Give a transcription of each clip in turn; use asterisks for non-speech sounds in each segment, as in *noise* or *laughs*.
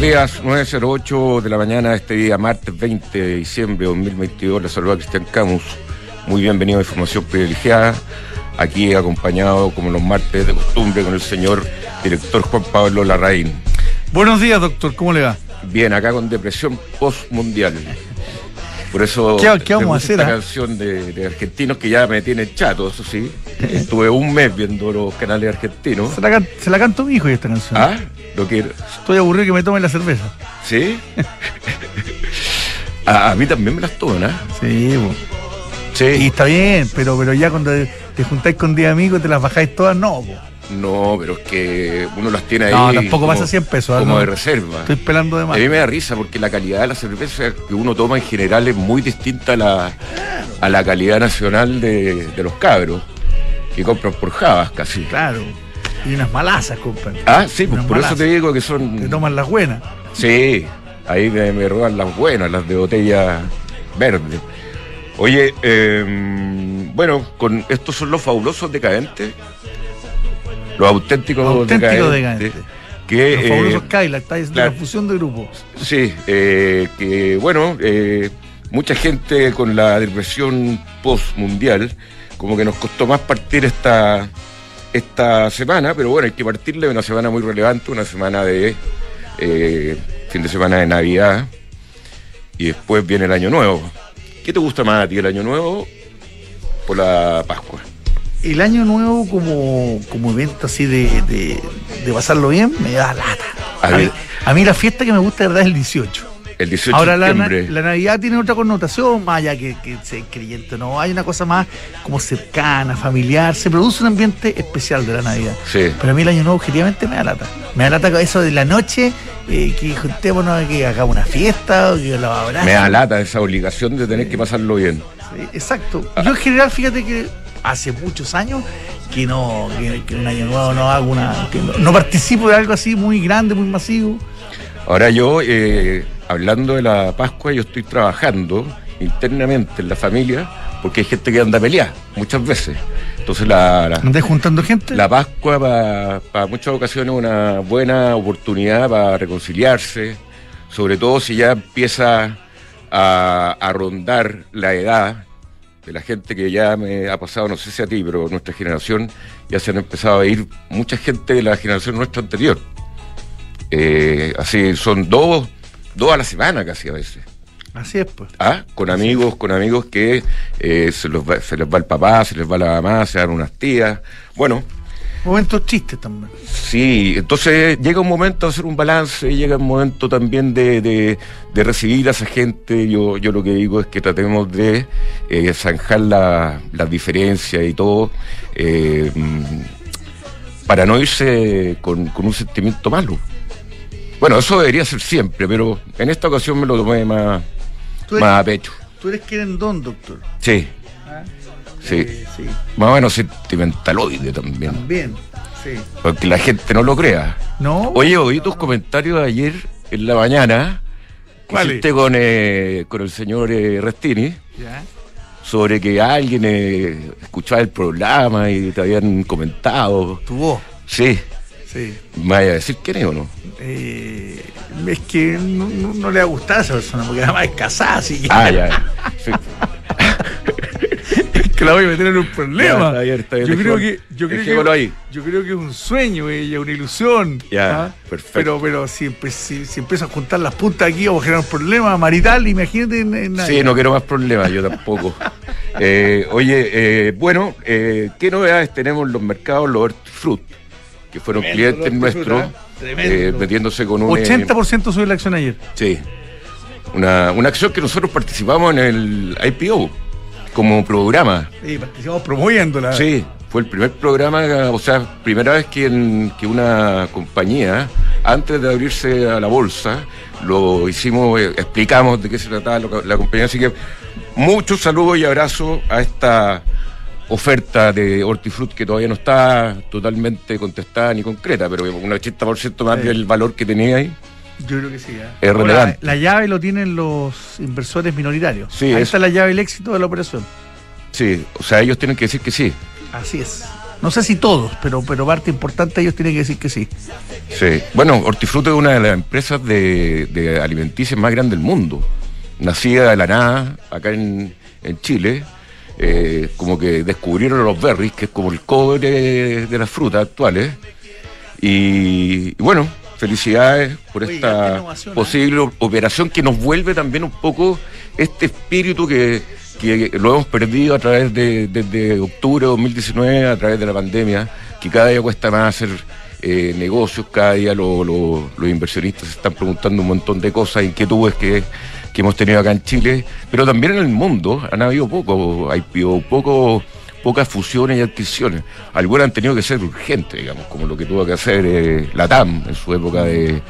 Buenos días, 9.08 de la mañana, este día martes 20 de diciembre de 2022. Les saluda Cristian Camus. Muy bienvenido a Información Privilegiada. Aquí acompañado, como los martes de costumbre, con el señor director Juan Pablo Larraín. Buenos días, doctor. ¿Cómo le va? Bien, acá con depresión postmundial. Por eso ¿Qué, qué vamos a hacer? esta ah? canción de, de argentinos que ya me tiene chato, eso sí. Estuve un mes viendo los canales argentinos. Se la, can- se la canto mi hijo y esta canción. ¿Ah? Lo que Estoy aburrido que me tomen la cerveza. ¿Sí? *laughs* a, a mí también me las toman, ¿ah? Sí, bo. Sí. y está bien, pero, pero ya cuando te juntáis con 10 amigos te las bajáis todas, no. bo. No, pero es que uno las tiene ahí. No, tampoco como- pasa 100 pesos. ¿ah? Como No, de reserva. Estoy pelando de A más. mí me da risa porque la calidad de la cerveza que uno toma en general es muy distinta a la, a la calidad nacional de, de los cabros, que compran por jabas casi. Claro. Y unas malazas, compadre. Ah, sí, pues por eso te digo que Te son. toman las buenas. Sí, ahí me, me roban las buenas, las de botella verde. Oye, eh, bueno, con estos son los fabulosos decadentes, los auténticos, Auténticos decadentes, decadentes. que Los eh, fabulosos Kyla, está diciendo claro. la fusión de grupos. Sí, eh, que bueno, eh, mucha gente con la depresión post-mundial, como que nos costó más partir esta, esta semana, pero bueno, hay que partirle de una semana muy relevante, una semana de eh, fin de semana de Navidad, y después viene el Año Nuevo. ¿Qué te gusta más a ti, el Año Nuevo o la Pascua? El año nuevo como, como evento así de, de, de pasarlo bien me da lata. A A, mí, ver. a mí la fiesta que me gusta de verdad es el 18. El 18 Ahora de la, septiembre. la Navidad tiene otra connotación, más allá que, que ser creyente, no, hay una cosa más como cercana, familiar, se produce un ambiente especial de la Navidad. Sí. Pero a mí el año nuevo objetivamente me da lata. Me da lata eso de la noche, eh, que juntémonos, que hagamos una fiesta, o que los abracen. Me da lata esa obligación de tener que pasarlo bien. Sí, exacto. Yo en general, fíjate que hace muchos años que no, que, que un año nuevo no hago una. que no, no participo de algo así muy grande, muy masivo. Ahora yo, eh, hablando de la Pascua, yo estoy trabajando internamente en la familia porque hay gente que anda a pelear muchas veces. Entonces la, la, ¿Andás juntando gente? la Pascua para muchas ocasiones es una buena oportunidad para reconciliarse, sobre todo si ya empieza a, a rondar la edad de la gente que ya me ha pasado, no sé si a ti, pero nuestra generación ya se han empezado a ir mucha gente de la generación nuestra anterior. Eh, así son dos, dos a la semana casi a veces. Así es, pues. ¿Ah? Con amigos, con amigos que eh, se, los va- se les va el papá, se les va la mamá, se dan unas tías. Bueno, Momentos chistes también. sí, entonces llega un momento de hacer un balance, llega un momento también de, de- de recibir a esa gente. Yo, yo lo que digo es que tratemos de eh, zanjar la- las diferencias y todo, eh, mm, para no irse con, con un sentimiento malo. Bueno, eso debería ser siempre, pero en esta ocasión me lo tomé más, eres, más a pecho. tú eres querendón, doctor. Sí, ¿Ah? sí. Eh, sí, Más o menos sentimentaloide también. también. Sí. Porque la gente no lo crea. ¿No? Oye, oí tus comentarios de ayer en la mañana. que con, eh, con el señor eh, Restini Ya. sobre que alguien eh, escuchaba el programa y te habían comentado. Tu voz. Sí, Sí. ¿me vaya a decir quién es o no? Eh, es que no, no- no le ha gustado a esa persona, porque además es casada, así que, Ah, ya. *laughs* Sí. que la voy a meter en un problema. Ya, está bien, está bien, yo, creo que, yo, creo que, ahí. yo creo que es un sueño ella, una ilusión. Ya, ¿ah? perfecto. Pero, pero si, si, si empiezo a juntar las puntas aquí vamos a generar un problema marital, imagínate en, en Sí, no quiero más problemas, yo tampoco. *laughs* Eh, oye, eh, bueno, eh, ¿qué novedades tenemos en los mercados? Los hortifruti, que fueron Tremendo clientes nuestros, ¿eh? Tremendo. eh, metiéndose con un... eh, 80% subió la acción ayer. Sí. Una, una acción que nosotros participamos en el IPO como programa. Sí, participamos promoviéndola. Sí, fue el primer programa, o sea, primera vez que, en- que una compañía, antes de abrirse a la bolsa, lo hicimos, eh, explicamos de qué se trataba lo- la compañía. Así que muchos saludos y abrazos a esta oferta de hortifruti que todavía no está totalmente contestada ni concreta, pero un 80% más Sí. del valor que tenía ahí. Yo creo que sí. ¿eh? Es relevante. La llave lo tienen los inversores minoritarios. Sí, Ahí eso. está la llave del éxito de la operación. Sí, o sea, ellos tienen que decir que sí. Así es. No sé si todos, pero, pero parte importante ellos tienen que decir que sí. Sí. Bueno, Hortifruti es una de las empresas de, de alimenticias más grandes del mundo. Nacida de la nada, acá en, en Chile. Eh, como que descubrieron los berries, que es como el cobre de, las frutas actuales. Y, bueno, felicidades por esta ¿eh? posible operación que nos vuelve también un poco este espíritu que, lo hemos perdido a través de desde octubre de 2019, a través de la pandemia, que cada día cuesta más hacer eh, negocios, cada día los inversionistas se están preguntando un montón de cosas, inquietudes que que hemos tenido acá en Chile, pero también en el mundo han habido poco, hay poco, pocas fusiones y adquisiciones. Algunas han tenido que ser urgentes, digamos, como lo que tuvo que hacer eh, la TAM en su época de,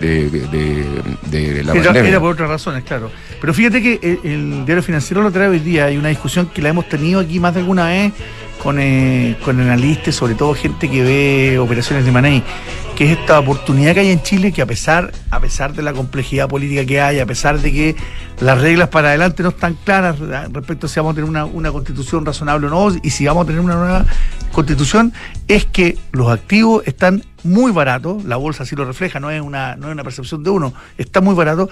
de, la era, pandemia. Era por otras razones, claro. Pero fíjate que el, el, diario financiero lo trae hoy día, hay una discusión que la hemos tenido aquí más de alguna vez con, eh, con analistas, sobre todo gente que ve operaciones de Manei, que es esta oportunidad que hay en Chile que a pesar, a pesar de la complejidad política que hay, a pesar de que las reglas para adelante no están claras respecto a si vamos a tener una, una constitución razonable o no, y si vamos a tener una nueva constitución, es que los activos están muy baratos, la bolsa así lo refleja, no es una, no es una percepción de uno, está muy barato,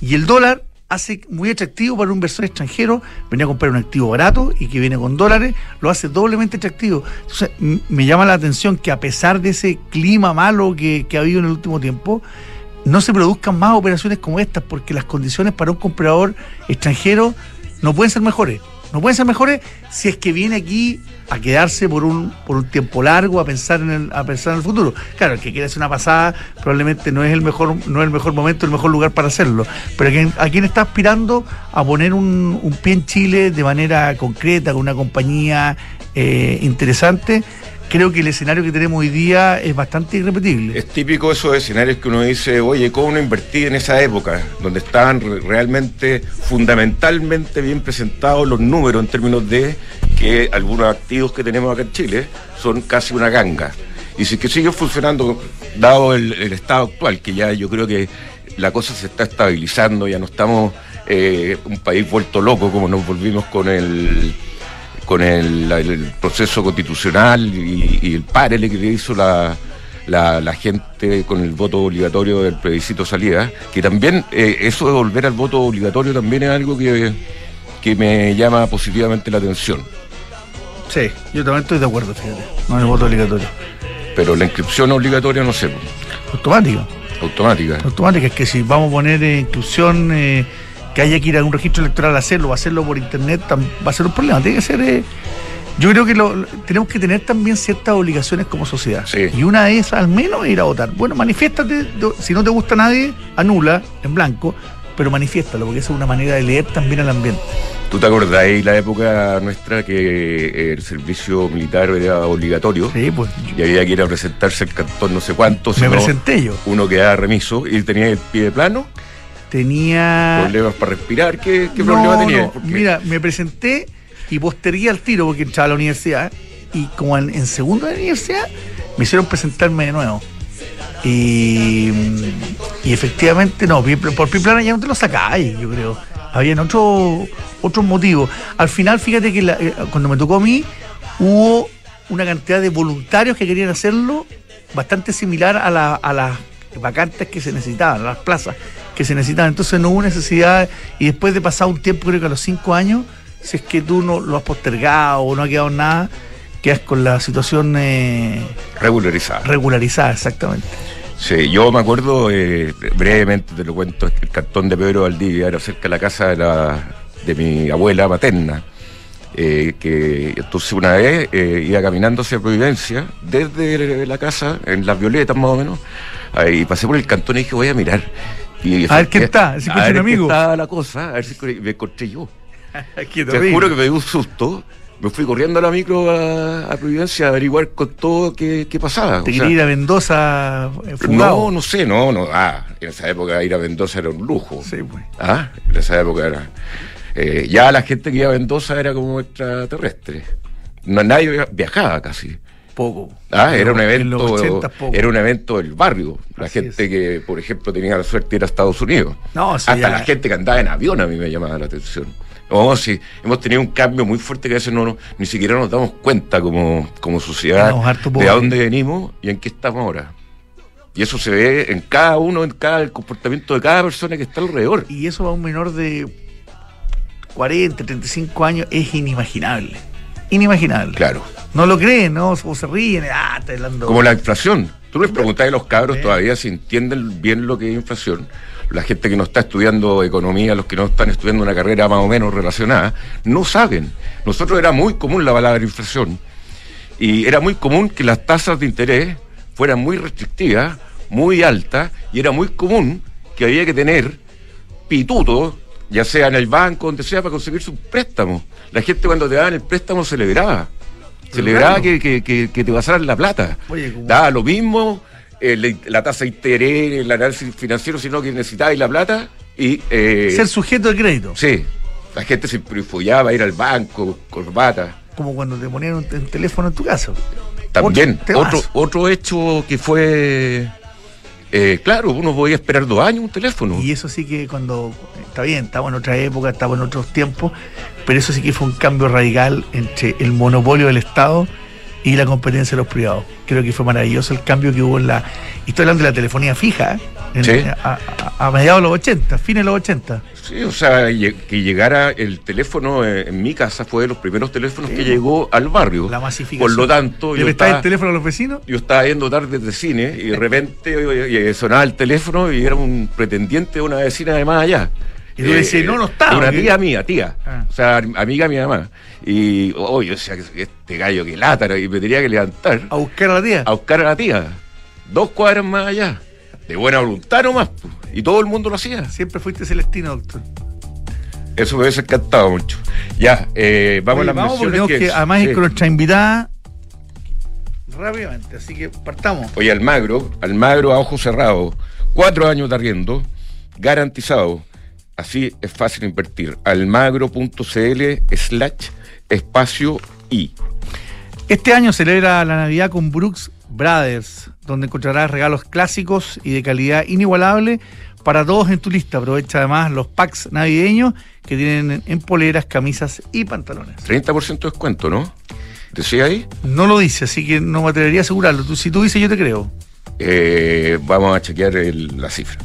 y el dólar hace muy atractivo para un inversor extranjero venir a comprar un activo barato y que viene con dólares, lo hace doblemente atractivo. Entonces, me llama la atención que a pesar de ese clima malo que, que ha habido en el último tiempo, no se produzcan más operaciones como estas, porque las condiciones para un comprador extranjero no pueden ser mejores no pueden ser mejores si es que viene aquí a quedarse por un, por un tiempo largo a pensar en el, a pensar en el futuro. Claro, el que quiere hacer una pasada probablemente no es el mejor, no es el mejor momento, el mejor lugar para hacerlo. Pero a quien, está aspirando a poner un, pie en Chile de manera concreta, con una compañía eh, interesante, creo que el escenario que tenemos hoy día es bastante irrepetible. Es típico esos escenarios que uno dice, oye, ¿cómo no invertí en esa época? Donde estaban realmente, fundamentalmente bien presentados los números en términos de que algunos activos que tenemos acá en Chile son casi una ganga. Y si que sigue funcionando, dado el, estado actual, que ya yo creo que la cosa se está estabilizando, ya no estamos eh, un país vuelto loco como nos volvimos con el con el, proceso constitucional y, el párele que le hizo la, la, gente con el voto obligatorio del plebiscito salida, que también eh, eso de volver al voto obligatorio también es algo que, que me llama positivamente la atención. Sí, yo también estoy de acuerdo, fíjate, no el voto obligatorio. Pero la inscripción obligatoria no sé. Automática. Automática. Automática, es que si vamos a poner inclusión... Eh, que haya que ir a un registro electoral a hacerlo o hacerlo por internet va a ser un problema. Tiene que ser. Eh, yo creo que lo, tenemos que tener también ciertas obligaciones como sociedad. Y una de esas, al menos, es ir a votar. Bueno, manifiéstate. Si no te gusta nadie, anula en blanco, pero manifiéstalo, porque esa es una manera de leer también al ambiente. ¿Tú te acordás de la época nuestra que el servicio militar era obligatorio? Sí, pues. Y había que ir a presentarse el cantón no sé cuánto. Me presenté yo. Uno quedaba remiso y tenía el pie de plano tenía... ¿Problemas para respirar? ¿Qué, problema tenía? Mira, me presenté y postergué al tiro porque entraba a la universidad y como en, segundo de la universidad me hicieron presentarme de nuevo. Y, y efectivamente, no, por plana ya no te lo sacáis, yo creo. Habían otros otros motivos. Al final, fíjate que eh, cuando me tocó a mí, hubo una cantidad de voluntarios que querían hacerlo bastante similar a, la, a las vacantes que se necesitaban, las plazas que se necesitaban. Entonces no hubo necesidad, y después de pasar un tiempo, creo que a los cinco años, si es que tú no lo has postergado o no ha quedado nada, quedas con la situación eh, regularizada. Regularizada, exactamente. Sí, yo me acuerdo, eh, brevemente te lo cuento, el cantón de Pedro Valdivia era cerca de la casa de, la, de mi abuela materna. Eh, que entonces una vez iba caminando hacia Providencia, desde la casa, en las violetas más o menos, y pasé por el cantón y dije, voy a mirar a ver qué está, si a ver amigo. Qué está la cosa, a ver si me encontré yo. *laughs* te juro que me dio un susto. Me fui corriendo a la micro a, Providencia a averiguar con todo qué, qué pasaba. ¿Te quería ir a Mendoza eh, No, no sé, no, no. Ah, en esa época ir a Mendoza era un lujo. Sí, pues. Ah, en esa época era. Eh, ya la gente que iba a Mendoza era como extraterrestre. No, nadie viajaba casi. Poco. Ah, era un evento. Era un evento del barrio. La gente que, por ejemplo, tenía la suerte de ir a Estados Unidos. No, Hasta la gente que andaba en avión a mí me llamaba la atención. Oh, sí, hemos tenido un cambio muy fuerte que a veces no, ni siquiera nos damos cuenta como, como sociedad de a dónde venimos y en qué estamos ahora. Y eso se ve en cada uno, en cada el comportamiento de cada persona que está alrededor. Y eso a un menor de 40, 35 años es inimaginable. Inimaginable. Claro. No lo creen, ¿no? O se ríen. Ah, está hablando. Como la inflación. Tú les preguntas a los cabros todavía si entienden bien lo que es inflación. La gente que no está estudiando economía, los que no están estudiando una carrera más o menos relacionada, no saben. Nosotros era muy común la palabra inflación. Y era muy común que las tasas de interés fueran muy restrictivas, muy altas, y era muy común que había que tener pituto, ya sea en el banco, donde sea, para conseguir su préstamo. La gente cuando te daban el préstamo celebraba. Celebraba que, que, que, te pasaran la plata. Daba lo mismo eh, la tasa de interés, el análisis financiero, sino que necesitabas la plata y... Eh, Ser sujeto de crédito. Sí. La gente se a ir al banco, corbata. Como cuando te ponían un, teléfono en tu casa. También, otro, otro hecho que fue eh, claro, uno podía esperar dos años un teléfono. Y eso sí que cuando, está bien, estaba en otra época, estaba en otros tiempos, pero eso sí que fue un cambio radical entre el monopolio del Estado y la competencia de los privados. Creo que fue maravilloso el cambio que hubo en la... Estoy hablando de la telefonía fija, ¿eh? a, mediados de los 80, fines de los 80. Sí, o sea, que llegara el teléfono en mi casa fue de los primeros teléfonos que llegó al barrio. La masificación. Por lo tanto, yo estaba, el teléfono a los vecinos? Yo estaba yendo tarde de cine y de repente sonaba el teléfono y era un pretendiente de una vecina de más allá. Y tú decías, no, no está. Una tía mía, tía. Ah. O sea, amiga mi mamá. Y, oh, yo decía, este gallo que lata, y me tenía que levantar. ¿A buscar a la tía? A buscar a la tía. Dos cuadras más allá. De buena voluntad nomás. Y todo el mundo lo hacía. Siempre fuiste celestino, doctor. Eso me hubiese encantado mucho. Ya, eh, vamos a las vamos, que, que, además es con nuestra invitada rápidamente, así que partamos. Oye, Almagro, Almagro a ojo cerrado, cuatro años de arriendo, garantizado Así es fácil invertir. Almagro.cl slash espacio I. Este año celebra la Navidad con Brooks Brothers, donde encontrarás regalos clásicos y de calidad inigualable para todos en tu lista. Aprovecha además los packs navideños que tienen en poleras, camisas y pantalones. 30% de descuento, ¿no? ¿Decía ahí? No lo dice, así que no me atrevería a asegurarlo. si tú dices, yo te creo. Eh, vamos a chequear la cifra.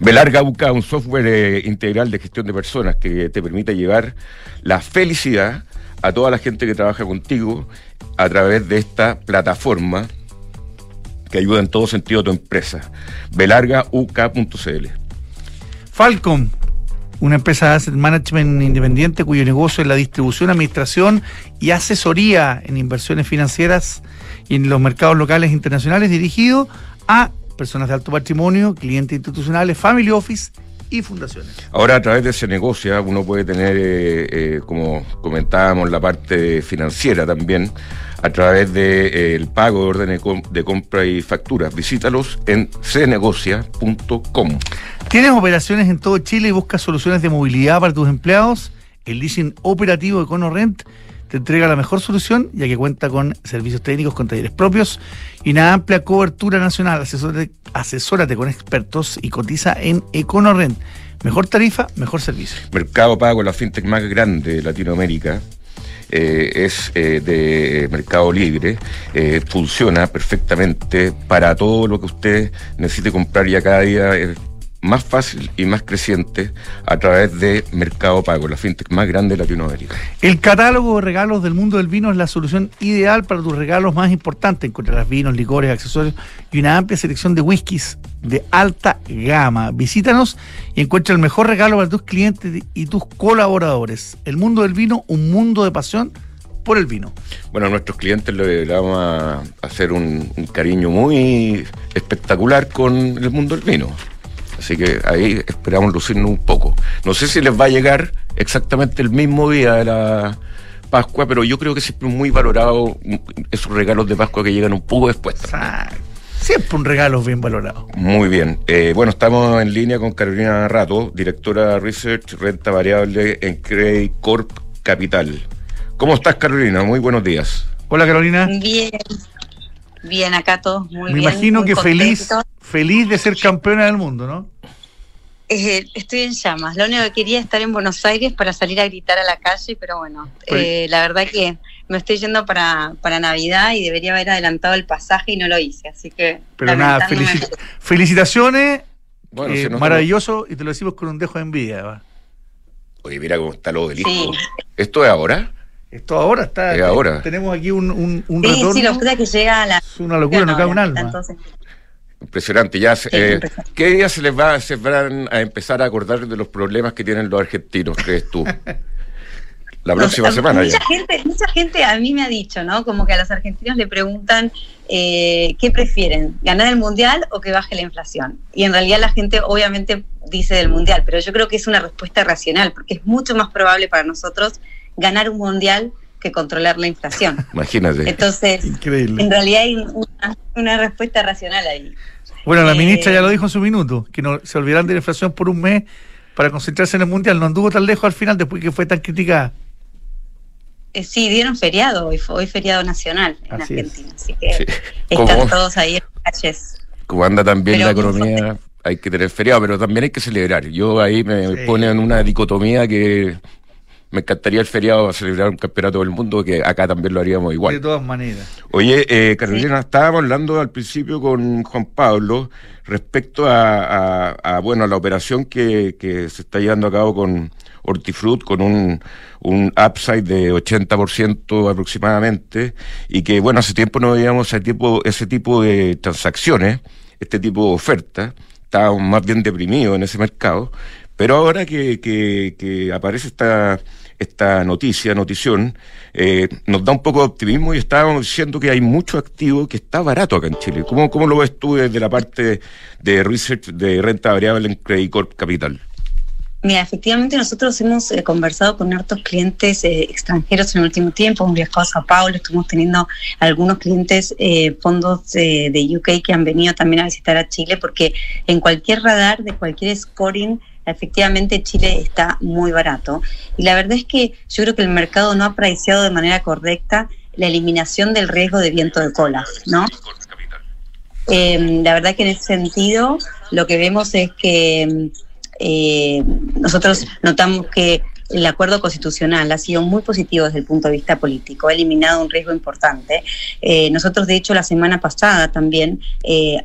Belarga busca un software eh, integral de gestión de personas que te permite llevar la felicidad a toda la gente que trabaja contigo a través de esta plataforma que ayuda en todo sentido a tu empresa. Belargauk.cl. Falcom, una empresa de asset management independiente cuyo negocio es la distribución, administración y asesoría en inversiones financieras y en los mercados locales e internacionales dirigido a personas de alto patrimonio, clientes institucionales, family office y fundaciones. Ahora a través de ese negocio uno puede tener, eh, eh, como comentábamos, la parte financiera también, a través del de, eh, pago de órdenes de compra y facturas. Visítalos en cnegocia.com. ¿Tienes operaciones en todo Chile y buscas soluciones de movilidad para tus empleados? El leasing operativo de EconoRent te entrega la mejor solución ya que cuenta con servicios técnicos con talleres propios y una amplia cobertura nacional. Asesórate, con expertos y cotiza en EconoRent. Mejor tarifa, mejor servicio. Mercado Pago, la fintech más grande de Latinoamérica. Eh, es eh, de mercado libre, eh, funciona perfectamente para todo lo que usted necesite comprar ya cada día más fácil y más creciente a través de Mercado Pago, la fintech más grande de Latinoamérica. El catálogo de regalos del mundo del vino es la solución ideal para tus regalos más importantes. Encontrarás vinos, licores, accesorios y una amplia selección de whiskies de alta gama. Visítanos y encuentra el mejor regalo para tus clientes y tus colaboradores. El mundo del vino, un mundo de pasión por el vino. Bueno, a nuestros clientes le, vamos a hacer un cariño muy espectacular con el mundo del vino. Así que ahí esperamos lucirnos un poco. No sé si les va a llegar exactamente el mismo día de la Pascua, pero yo creo que siempre es muy valorado esos regalos de Pascua que llegan un poco después. Siempre un regalo bien valorado. Muy bien. Eh, bueno, estamos en línea con Carolina Rato, directora de Research Renta Variable en Credit Corp Capital. ¿Cómo estás, Carolina? Muy buenos días. Hola Carolina. Bien, bien, acá todos muy Me bien. imagino muy que feliz, contentos. feliz de ser campeona del mundo, ¿no? Eh, estoy en llamas. Lo único que quería es estar en Buenos Aires para salir a gritar a la calle, pero bueno, Pues- eh, la verdad que me estoy yendo para, para Navidad y debería haber adelantado el pasaje y no lo hice, así que... Pero nada, felici- felicitaciones, Bueno, eh, maravilloso, y te lo decimos con un dejo de envidia. ¿va? Oye, mira cómo está el obelisco. Sí. ¿Esto es ahora? Esto ahora está. Es ahora. Tenemos aquí un, un, un Sí, retorno. sí, lo que llega a la... es una locura, no cabe un alma. Entonces, Impresionante. Ya, Sí, eh, impresionante. ¿Qué día se les va, se van a empezar a acordar de los problemas que tienen los argentinos, crees tú? *laughs* La próxima semana mucha ya. gente, mucha gente a mí me ha dicho, ¿no? Como que a los argentinos le preguntan eh, qué prefieren, ganar el mundial o que baje la inflación. Y en realidad la gente obviamente dice del mundial, pero yo creo que es una respuesta racional, porque es mucho más probable para nosotros ganar un mundial que controlar la inflación. *laughs* Imagínate. Entonces, Increíble. en realidad hay una, una respuesta racional ahí. Bueno, la eh, ministra ya lo dijo en su minuto, que no se olvidarán de la inflación por un mes para concentrarse en el mundial. No anduvo tan lejos al final después que fue tan criticada. Eh, sí, dieron feriado, hoy, fue- hoy feriado nacional en Así es. Argentina, así que Sí. están ¿Cómo? todos ahí en las calles. Como anda también Pero la economía, hay que tener feriado, pero también hay que celebrar. Yo ahí me Sí. pone en una dicotomía que me encantaría el feriado a celebrar un campeonato del mundo, que acá también lo haríamos De igual. todas maneras. Oye, eh, Carolina, estábamos hablando al principio con Juan Pablo respecto a, a- a, bueno, a la operación que, que se está llevando a cabo con Hortifruit, con un, un upside de 80% aproximadamente, y que, bueno, hace tiempo no veíamos ese tipo, ese tipo de transacciones, este tipo de ofertas, estábamos más bien deprimidos en ese mercado, pero ahora que, que, que aparece esta, esta noticia, notición, eh, nos da un poco de optimismo y estábamos diciendo que hay mucho activo que está barato acá en Chile. ¿Cómo, cómo lo ves tú desde la parte de research de renta variable en Credit Corp Capital? Mira, efectivamente nosotros hemos eh, conversado con hartos clientes eh, extranjeros en el último tiempo, hemos viajado a Sao Paulo, estuvimos teniendo algunos clientes, eh, fondos de UK que han venido también a visitar a Chile, porque en cualquier radar de cualquier scoring, efectivamente Chile está muy barato. Y la verdad es que yo creo que el mercado no ha apreciado de manera correcta la eliminación del riesgo de viento de cola, ¿no? Eh, la verdad que en ese sentido lo que vemos es que eh, nosotros notamos que el acuerdo constitucional ha sido muy positivo desde el punto de vista político, ha eliminado un riesgo importante. Eh, nosotros, de hecho, la semana pasada también eh,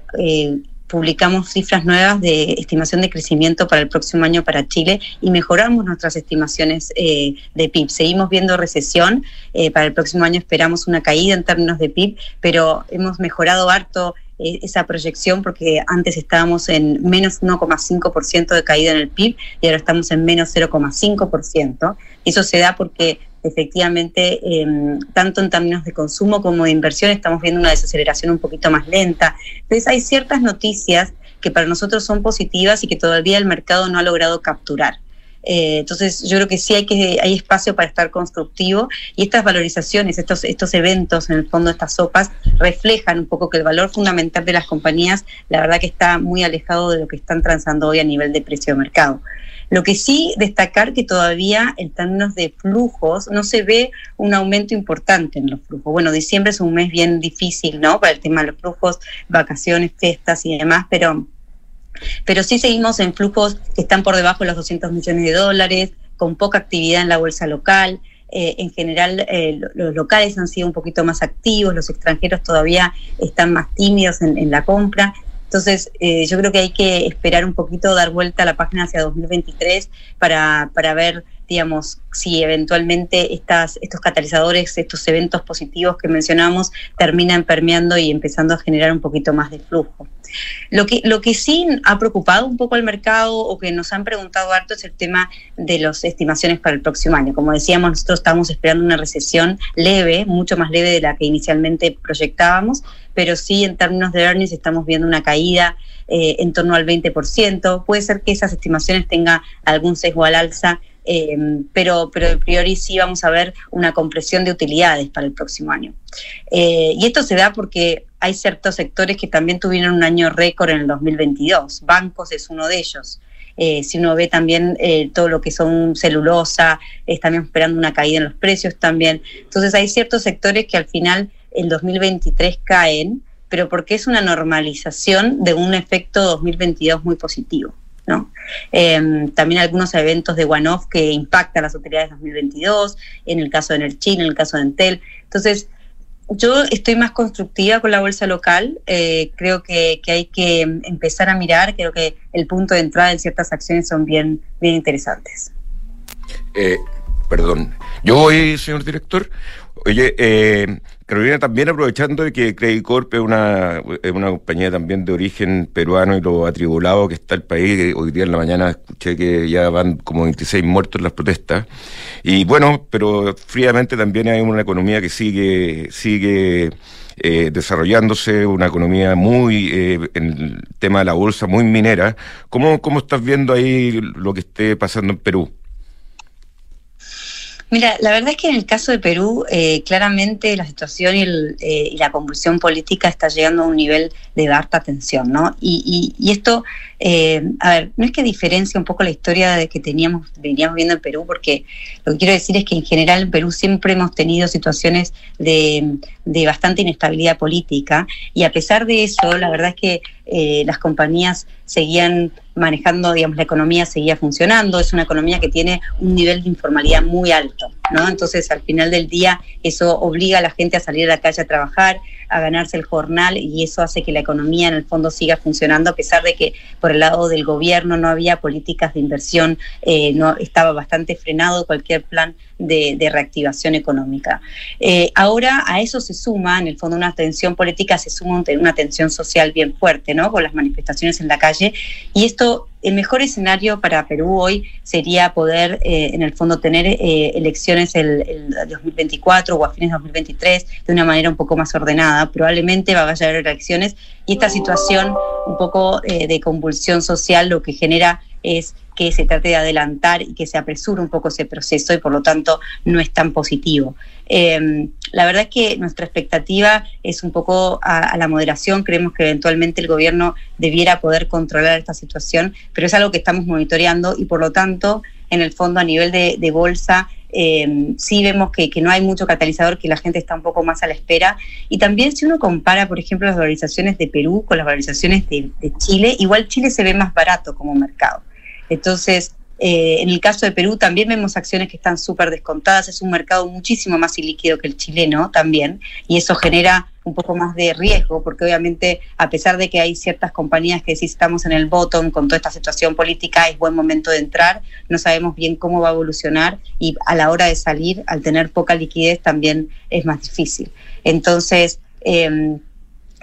publicamos cifras nuevas de estimación de crecimiento para el próximo año para Chile y mejoramos nuestras estimaciones eh, de PIB. Seguimos viendo recesión, eh, para el próximo año esperamos una caída en términos de PIB, pero hemos mejorado harto eh, esa proyección porque antes estábamos en menos 1,5% de caída en el PIB y ahora estamos en menos 0,5%. Eso se da porque efectivamente, eh, tanto en términos de consumo como de inversión, estamos viendo una desaceleración un poquito más lenta. Entonces hay ciertas noticias que para nosotros son positivas y que todavía el mercado no ha logrado capturar. Eh, entonces yo creo que sí hay que hay espacio para estar constructivo y estas valorizaciones, estos, estos eventos, en el fondo estas sopas, reflejan un poco que el valor fundamental de las compañías, la verdad que está muy alejado de lo que están transando hoy a nivel de precio de mercado. Lo que sí destacar que todavía en términos de flujos no se ve un aumento importante en los flujos. Bueno, diciembre es un mes bien difícil, ¿no? Para el tema de los flujos, vacaciones, fiestas y demás, pero pero sí seguimos en flujos que están por debajo de los 200 millones de dólares, con poca actividad en la bolsa local. Eh, en general, eh, los locales han sido un poquito más activos, los extranjeros todavía están más tímidos en, la compra. Entonces, eh, yo creo que hay que esperar un poquito, dar vuelta a la página hacia 2023 para, para ver, digamos, si eventualmente estos catalizadores, estos eventos positivos que mencionamos, terminan permeando y empezando a generar un poquito más de flujo. Lo que, lo que sí ha preocupado un poco al mercado o que nos han preguntado harto es el tema de las estimaciones para el próximo año. Como decíamos, nosotros estábamos esperando una recesión leve, mucho más leve de la que inicialmente proyectábamos, pero sí en términos de earnings estamos viendo una caída eh, en torno al 20%. Puede ser que esas estimaciones tengan algún sesgo al alza, eh, pero, pero a priori sí vamos a ver una compresión de utilidades para el próximo año. Eh, y esto se da porque hay ciertos sectores que también tuvieron un año récord en el 2022. Bancos es uno de ellos. eh, si uno ve también eh, todo lo que son celulosa, estamos esperando una caída en los precios también. Entonces hay ciertos sectores que al final en 2023 caen, pero porque es una normalización de un efecto 2022 muy positivo. Em, también algunos eventos de one-off que impactan las utilidades 2022, en el caso de Enerchil, en el caso de Entel. Entonces, yo estoy más constructiva con la bolsa local. Eh, creo que, hay que empezar a mirar. Creo que el punto de entrada en ciertas acciones son bien, bien interesantes. Eh, perdón. Yo voy, señor director. Oye, eh, Carolina, también aprovechando de que Credit Corp es una, una compañía también de origen peruano y lo atribulado que está el país, hoy día en la mañana escuché que ya van como 26 muertos en las protestas, y bueno, pero fríamente también hay una economía que sigue, sigue eh, desarrollándose, una economía muy, eh, en el tema de la bolsa, muy minera. ¿Cómo, ¿Cómo estás viendo ahí lo que esté pasando en Perú? Mira, la verdad es que en el caso de Perú, eh, claramente la situación eh, y, la convulsión política está llegando a un nivel de harta tensión, ¿no? Y, esto, eh, a ver, no es que diferencia un poco la historia de que teníamos, veníamos viendo en Perú, porque lo que quiero decir es que en general en Perú siempre hemos tenido situaciones de bastante inestabilidad política y a pesar de eso, la verdad es que las compañías seguían manejando, digamos, la economía seguía funcionando, es una economía que tiene un nivel de informalidad muy alto, ¿no? Entonces, al final del día, eso obliga a la gente a salir a la calle a trabajar, a ganarse el jornal y eso hace que la economía en el fondo siga funcionando a pesar de que por el lado del gobierno no había políticas de inversión, eh, no estaba bastante frenado cualquier plan de, reactivación económica. Eh, ahora a eso se suma, en el fondo, una tensión política, se suma una tensión social bien fuerte, ¿no? Con las manifestaciones en la calle y esto el mejor escenario para Perú hoy sería poder, eh, en el fondo, tener eh, elecciones el, el, 2024 o a fines de 2023 de una manera un poco más ordenada. Probablemente va a haber elecciones y esta situación un poco eh, de convulsión social lo que genera es que se trate de adelantar y que se apresure un poco ese proceso y por lo tanto no es tan positivo. Em, la verdad es que nuestra expectativa es un poco a, la moderación, creemos que eventualmente el gobierno debiera poder controlar esta situación, pero es algo que estamos monitoreando y por lo tanto en el fondo a nivel de, bolsa eh, sí vemos que, no hay mucho catalizador, que la gente está un poco más a la espera. Y también si uno compara, por ejemplo, las valorizaciones de Perú con las valorizaciones de Chile, igual Chile se ve más barato como mercado. Entonces, eh, en el caso de Perú también vemos acciones que están súper descontadas, es un mercado muchísimo más ilíquido que el chileno también, y eso genera un poco más de riesgo, porque obviamente a pesar de que hay ciertas compañías que sí estamos en el bottom con toda esta situación política, es buen momento de entrar, no sabemos bien cómo va a evolucionar y a la hora de salir, al tener poca liquidez, también es más difícil. Entonces, eh,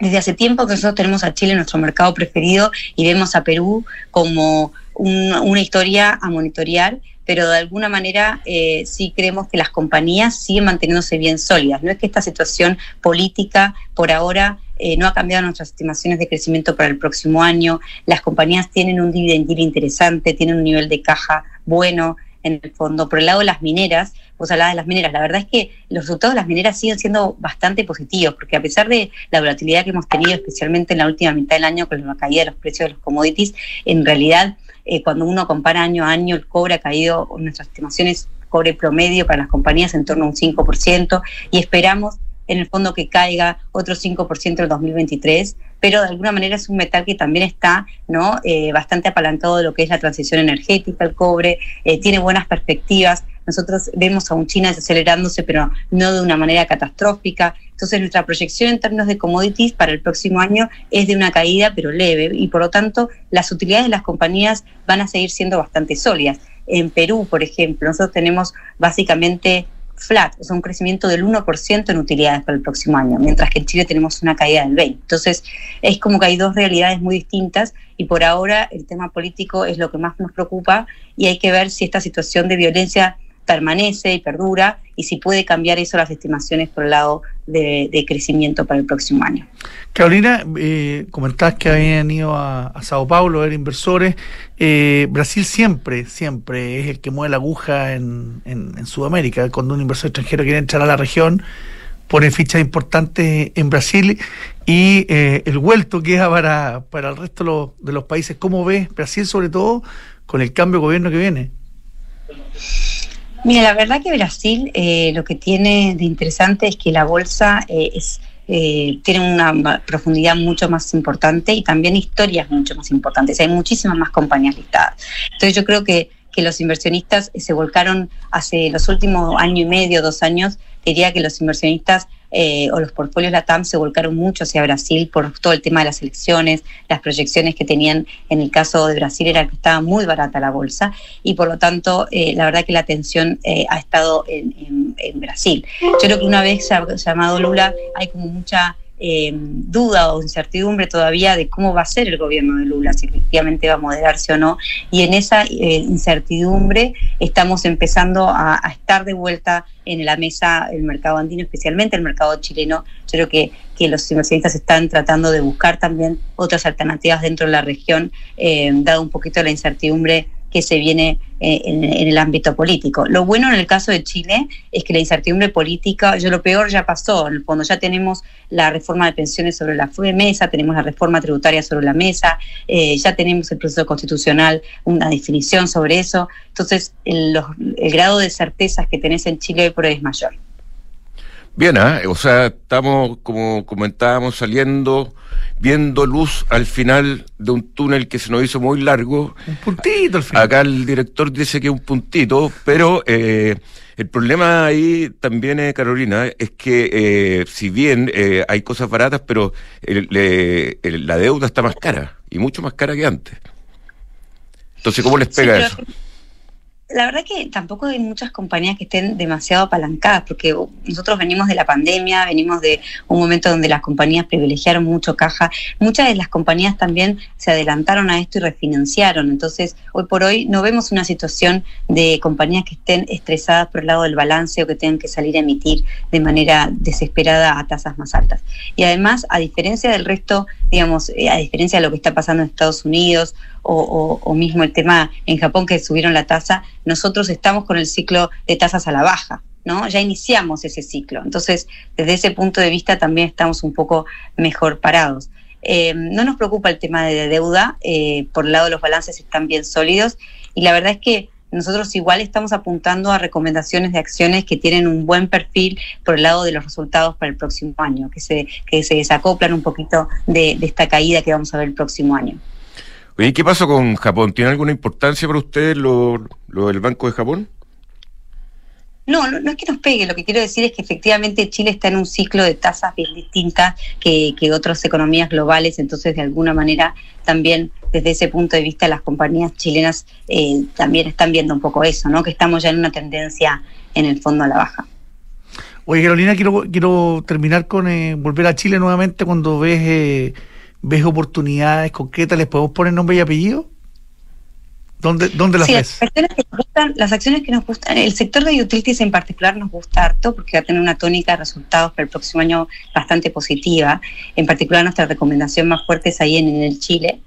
desde hace tiempo que nosotros tenemos a Chile nuestro mercado preferido y vemos a Perú como una historia a monitorear, pero de alguna manera eh, sí creemos que las compañías siguen manteniéndose bien sólidas. No es que esta situación política por ahora eh, no ha cambiado nuestras estimaciones de crecimiento para el próximo año. Las compañías tienen un dividend interesante, tienen un nivel de caja bueno, en el fondo. Por el lado de las mineras, vos hablabas de las mineras, la verdad es que los resultados de las mineras siguen siendo bastante positivos, porque a pesar de la volatilidad que hemos tenido, especialmente en la última mitad del año con la caída de los precios de los commodities, en realidad eh, cuando uno compara año a año, el cobre ha caído, nuestras estimaciones, cobre promedio para las compañías en torno a un 5%, y esperamos en el fondo que caiga otro 5% en el 2023, pero de alguna manera es un metal que también está ¿no? Eh, bastante apalancado de lo que es la transición energética, el cobre, eh, tiene buenas perspectivas. Nosotros vemos a un China desacelerándose, pero no de una manera catastrófica. Entonces, nuestra proyección en términos de commodities para el próximo año es de una caída, pero leve, y por lo tanto, las utilidades de las compañías van a seguir siendo bastante sólidas. En Perú, por ejemplo, nosotros tenemos básicamente flat, o sea, un crecimiento del 1% en utilidades para el próximo año, mientras que en Chile tenemos una caída del 20%. Entonces, es como que hay dos realidades muy distintas y por ahora el tema político es lo que más nos preocupa y hay que ver si esta situación de violencia permanece y perdura y si puede cambiar eso las estimaciones por el lado de, crecimiento para el próximo año. Carolina, eh, comentabas que habían ido a, Sao Paulo a ver inversores. Eh, Brasil siempre, siempre es el que mueve la aguja en, en, Sudamérica. Cuando un inversor extranjero quiere entrar a la región, pone fichas importantes en Brasil y eh, el vuelto queda para, para el resto los, de los países. ¿Cómo ves Brasil sobre todo con el cambio de gobierno que viene. Mira, la verdad que Brasil eh, lo que tiene de interesante es que la bolsa eh, eh, tiene una profundidad mucho más importante y también historias mucho más importantes. Hay muchísimas más compañías listadas. Entonces yo creo que, que los inversionistas se volcaron hace los últimos año y medio, dos años, diría que los inversionistas eh, o los portfolios LATAM se volcaron mucho hacia Brasil por todo el tema de las elecciones, las proyecciones que tenían en el caso de Brasil era que estaba muy barata la bolsa y por lo tanto eh, la verdad que la atención eh, ha estado en, en, Brasil. Yo creo que una vez llamado Lula hay como mucha eh, duda o incertidumbre todavía de cómo va a ser el gobierno de Lula, si efectivamente va a moderarse o no. Y en esa eh, incertidumbre estamos empezando a, estar de vuelta en la mesa el mercado andino, especialmente el mercado chileno. Yo creo que, que los inversionistas están tratando de buscar también otras alternativas dentro de la región, eh, dado un poquito la incertidumbre que se viene eh, en, el ámbito político. Lo bueno en el caso de Chile es que la incertidumbre política, yo lo peor ya pasó, fondo ya tenemos la reforma de pensiones sobre la mesa, tenemos la reforma tributaria sobre la mesa, eh, ya tenemos el proceso constitucional, una definición sobre eso, entonces el, el grado de certezas que tenés en Chile por hoy es mayor. Bien, ¿eh? o sea, estamos, como comentábamos, saliendo, viendo luz al final de un túnel que se nos hizo muy largo. Un puntito al final. Acá el director dice que es un puntito, pero eh, el problema ahí también, eh, Carolina, es que eh, si bien eh, hay cosas baratas, pero la deuda está más cara, y mucho más cara que antes. Entonces, ¿cómo les pega eso? La verdad que tampoco hay muchas compañías que estén demasiado apalancadas, porque nosotros venimos de la pandemia, venimos de un momento donde las compañías privilegiaron mucho caja. Muchas de las compañías también se adelantaron a esto y refinanciaron. Entonces, hoy por hoy no vemos una situación de compañías que estén estresadas por el lado del balance o que tengan que salir a emitir de manera desesperada a tasas más altas. Y además, a diferencia del resto, digamos, eh, a diferencia de lo que está pasando en Estados Unidos o, mismo el tema en Japón que subieron la tasa, nosotros estamos con el ciclo de tasas a la baja. ¿no? Ya iniciamos ese ciclo. Entonces, desde ese punto de vista también estamos un poco mejor parados. Eh, no nos preocupa el tema de deuda, eh, por el lado de los balances están bien sólidos y la verdad es que nosotros igual estamos apuntando a recomendaciones de acciones que tienen un buen perfil por el lado de los resultados para el próximo año, que se, que se desacoplan un poquito de esta caída que vamos a ver el próximo año. Oye, ¿qué pasó con Japón? ¿Tiene alguna importancia para ustedes lo, del Banco de Japón? No, no, es que nos pegue, lo que quiero decir es que efectivamente Chile está en un ciclo de tasas bien distintas que, otras economías globales, entonces de alguna manera también desde ese punto de vista las compañías chilenas eh, también están viendo un poco eso, ¿no? que estamos ya en una tendencia en el fondo a la baja. Oye, Carolina, quiero, quiero terminar con eh, volver a Chile nuevamente cuando ves... Eh, ¿Ves oportunidades concretas? ¿Les podemos poner nombre y apellido? ¿Dónde, dónde las ves? Las acciones, que nos gustan, el sector de utilities en particular nos gusta harto porque va a tener una tónica de resultados para el próximo año bastante positiva. En particular, nuestra recomendación más fuerte es ahí en, el Chile,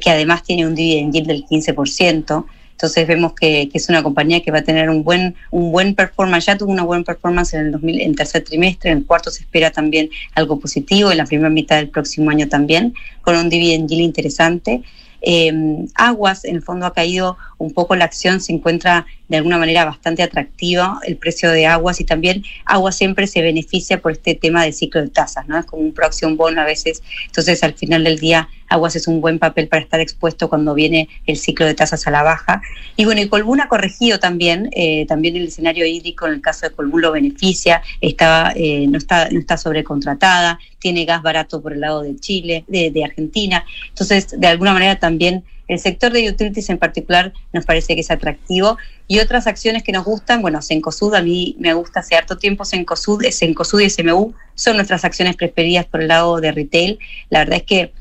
que además tiene un dividend yield del 15%. Entonces vemos que, es una compañía que va a tener un buen, un buen performance, ya tuvo una buena performance en el 2000, en tercer trimestre, en el cuarto se espera también algo positivo, en la primera mitad del próximo año también, con un dividend yield interesante. Eh, Aguas, en el fondo, ha caído un poco la acción, se encuentra de alguna manera bastante atractiva el precio de Aguas y también Aguas siempre se beneficia por este tema del ciclo de tasas, ¿no? Es como un próximo bono a veces, entonces al final del día Aguas es un buen papel para estar expuesto cuando viene el ciclo de tasas a la baja. Y bueno, y Colbún ha corregido también, eh, también el escenario hídrico en el caso de Colbún lo beneficia, está, eh, no, está, no está sobrecontratada, tiene gas barato por el lado de Chile, de, de Argentina, entonces de alguna manera también el sector de utilities en particular nos parece que es atractivo. Y otras acciones que nos gustan, bueno, Sencosud, a mí me gusta hace harto tiempo Sencosud, Sencosud y SMU son nuestras acciones preferidas por el lado de retail. La verdad es que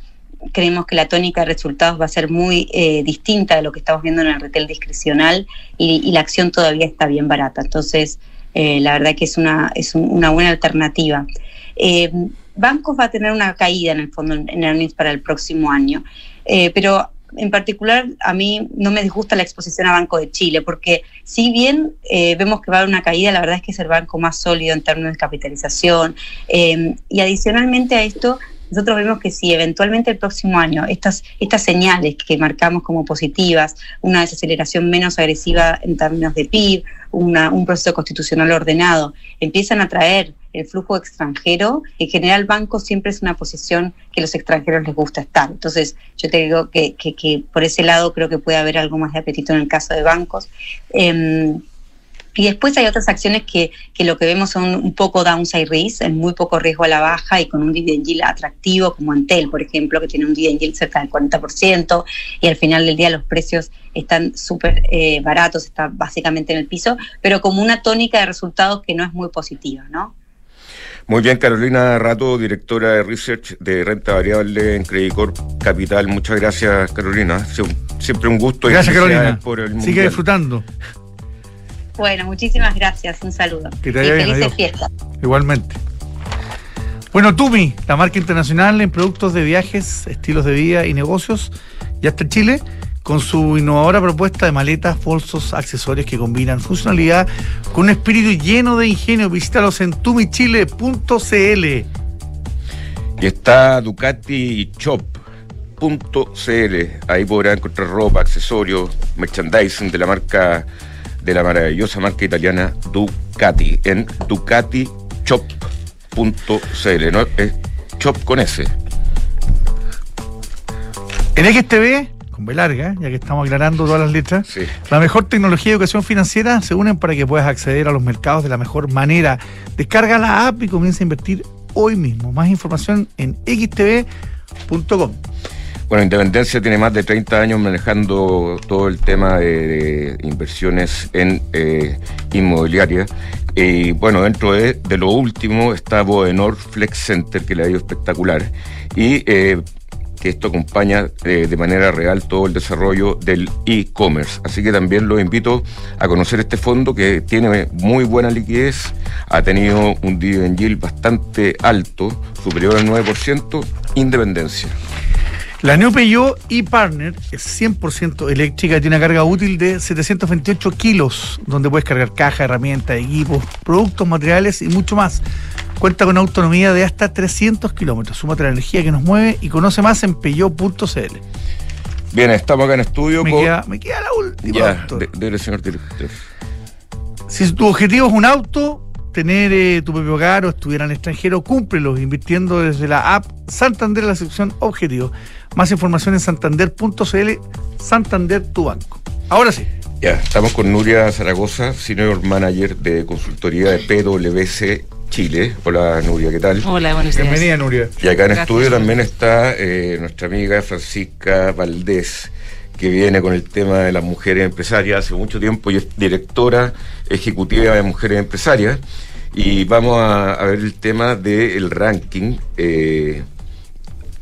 creemos que la tónica de resultados va a ser muy eh, distinta de lo que estamos viendo en el retail discrecional y, la acción todavía está bien barata. Entonces, eh, la verdad que es una, es una buena alternativa. Eh, bancos va a tener una caída en el fondo en earnings para el próximo año, pero en particular a mí no me disgusta la exposición a Banco de Chile, porque si bien eh, vemos que va a haber una caída, la verdad es que es el banco más sólido en términos de capitalización. Eh, y adicionalmente a esto, nosotros vemos que si eventualmente el próximo año estas, estas señales que marcamos como positivas, una desaceleración menos agresiva en términos de PIB, un proceso constitucional ordenado, empiezan a traer el flujo extranjero, en general banco siempre es una posición que los extranjeros les gusta estar. Entonces, yo te digo que, por ese lado creo que puede haber algo más de apetito en el caso de bancos. Em, y después hay otras acciones que, que, lo que vemos son un poco downside risk, en muy poco riesgo a la baja y con un dividend yield atractivo, como Antel, por ejemplo, que tiene un dividend yield cerca del 40%, y al final del día los precios están súper eh, baratos, está básicamente en el piso, pero como una tónica de resultados que no es muy positiva, ¿no? Muy bien, Carolina Rato, directora de Research de Renta Variable en Credit Corp Capital. Muchas gracias, Carolina. Siempre un gusto. Gracias, Carolina. Sigue disfrutando. Bueno, muchísimas gracias. Un saludo. Que te y felices fiestas. Igualmente. Bueno, Tumi, la marca internacional en productos de viajes, estilos de vida y negocios, ya está en Chile con su innovadora propuesta de maletas, bolsos, accesorios que combinan funcionalidad con un espíritu lleno de ingenio. Visítalos en tumichile.cl. Y está Ducati Shop.cl. Ahí podrá encontrar ropa, accesorios, merchandising de la marca, de la maravillosa marca italiana Ducati, en ducatishop.cl, ¿no? Es shop con S. En XTV con larga, ya que estamos aclarando todas las letras. La mejor tecnología de educación financiera se unen para que puedas acceder a los mercados de la mejor manera. Descarga la app y comienza a invertir hoy mismo. Más información en xtv.com. Bueno, Independencia tiene más de 30 años manejando todo el tema de, inversiones en eh, inmobiliaria. Y bueno, dentro de, lo último está Boenor Flex Center, que le ha ido espectacular. Y eh, que esto acompaña eh, de manera real todo el desarrollo del e-commerce. Así que también los invito a conocer este fondo que tiene muy buena liquidez, ha tenido un dividend yield bastante alto, superior al 9%, independencia. La New Peugeot e-Partner es 100% eléctrica y tiene una carga útil de 728 kilos, donde puedes cargar caja, herramientas, equipos, productos, materiales y mucho más. Cuenta con autonomía de hasta 300 kilómetros. Súmate la energía que nos mueve y conoce más en peyo.cl. Bien, estamos acá en estudio. Me, queda, me queda, la última. Ya, dele, señor director. Si tu objetivo es un auto, tener eh, tu propio hogar o estuviera en el extranjero, cúmplelo invirtiendo desde la app Santander en la sección Objetivo. Más información en santander.cl, Santander tu banco. Ahora sí. Ya, estamos con Nuria Zaragoza, Senior Manager de Consultoría de PwC Chile. Hola Nuria, ¿qué tal? Hola, buenos días. Bienvenida Nuria. Y acá en estudio también está eh, nuestra amiga Francisca Valdés, que viene con el tema de las mujeres empresarias hace mucho tiempo y es directora ejecutiva de mujeres empresarias. Y vamos a, ver el tema del ranking eh,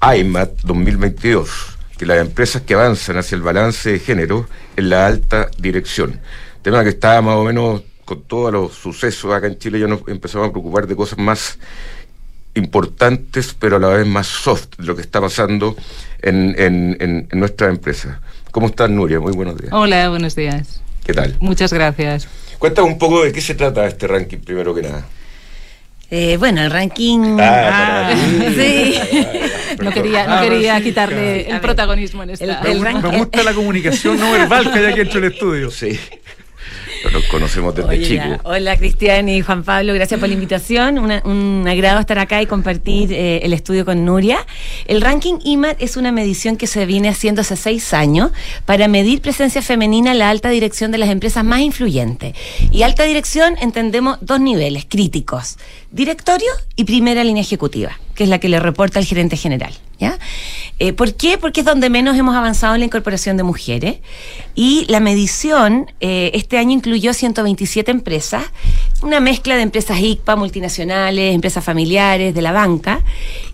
IMAT 2022, que las empresas que avanzan hacia el balance de género en la alta dirección. Tema que está más o menos con todos los sucesos acá en Chile ya nos empezamos a preocupar de cosas más importantes, pero a la vez más soft, de lo que está pasando en, en, nuestra empresa. ¿Cómo estás, Nuria? Muy buenos días. Hola, buenos días. ¿Qué tal? Muchas gracias. Cuéntame un poco de qué se trata este ranking, primero que nada. Eh, bueno, el ranking. Ah, ah sí. no quería, no quería quitarle el protagonismo en esta. El, el me gusta la comunicación no verbal que hay aquí hecho el estudio. Sí nos conocemos desde chico. Hola Cristian y Juan Pablo, gracias por la invitación. un agrado estar acá y compartir eh, el estudio con Nuria. El ranking IMAT es una medición que se viene haciendo hace seis años para medir presencia femenina en la alta dirección de las empresas más influyentes. Y alta dirección entendemos dos niveles críticos, directorio y primera línea ejecutiva, que es la que le reporta el gerente general. ¿Ya? Eh, ¿Por qué? Porque es donde menos hemos avanzado en la incorporación de mujeres. Y la medición eh, este año incluyó 127 empresas, una mezcla de empresas ICPA, multinacionales, empresas familiares, de la banca.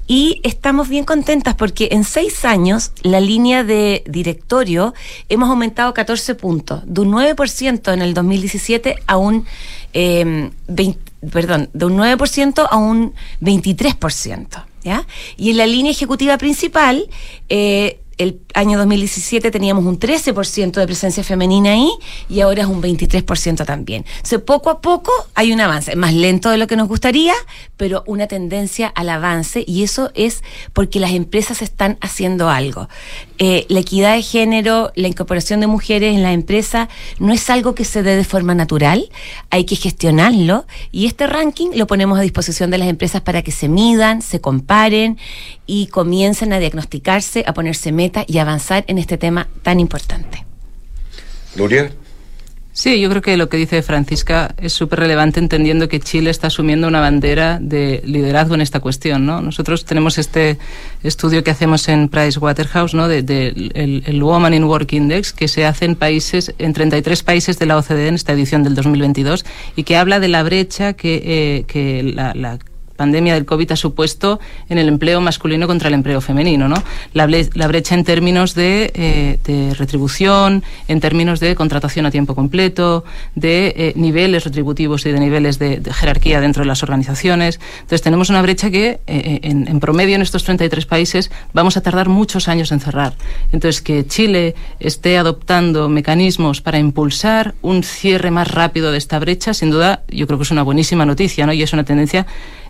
Y estamos bien contentas porque en seis años la línea de directorio hemos aumentado 14 puntos, de un 9% en el 2017 a un eh, perdón, de un 9% a un 23%. ¿Ya? Y en la línea ejecutiva principal eh, el año 2017 teníamos un 13% de presencia femenina ahí y ahora es un 23% también. O poco a poco hay un avance, más lento de lo que nos gustaría, pero una tendencia al avance y eso es porque las empresas están haciendo algo. Eh, la equidad de género, la incorporación de mujeres en la empresa no es algo que se dé de forma natural, hay que gestionarlo y este ranking lo ponemos a disposición de las empresas para que se midan, se comparen y comiencen a diagnosticarse, a ponerse meta y avanzar en este tema tan importante. Nuria. Sí, yo creo que lo que dice Francisca es súper relevante entendiendo que Chile está asumiendo una bandera de liderazgo en esta cuestión. ¿no? Nosotros tenemos este estudio que hacemos en Price Waterhouse, ¿no? de, el, Woman in Work Index, que se hace en países, en 33 países de la OCDE en esta edición del 2022 y que habla de la brecha que, eh, que la, la pandemia del COVID ha supuesto en el empleo masculino contra el empleo femenino. ¿no? La, brecha en términos eh, de, retribución, en términos de contratación a tiempo completo, de eh, niveles retributivos y de niveles de, jerarquía dentro de las organizaciones. Entonces tenemos una brecha que eh, en, en, promedio en estos 33 países vamos a tardar muchos años en cerrar. Entonces que Chile esté adoptando mecanismos para impulsar un cierre más rápido de esta brecha, sin duda yo creo que es una buenísima noticia ¿no? y es una tendencia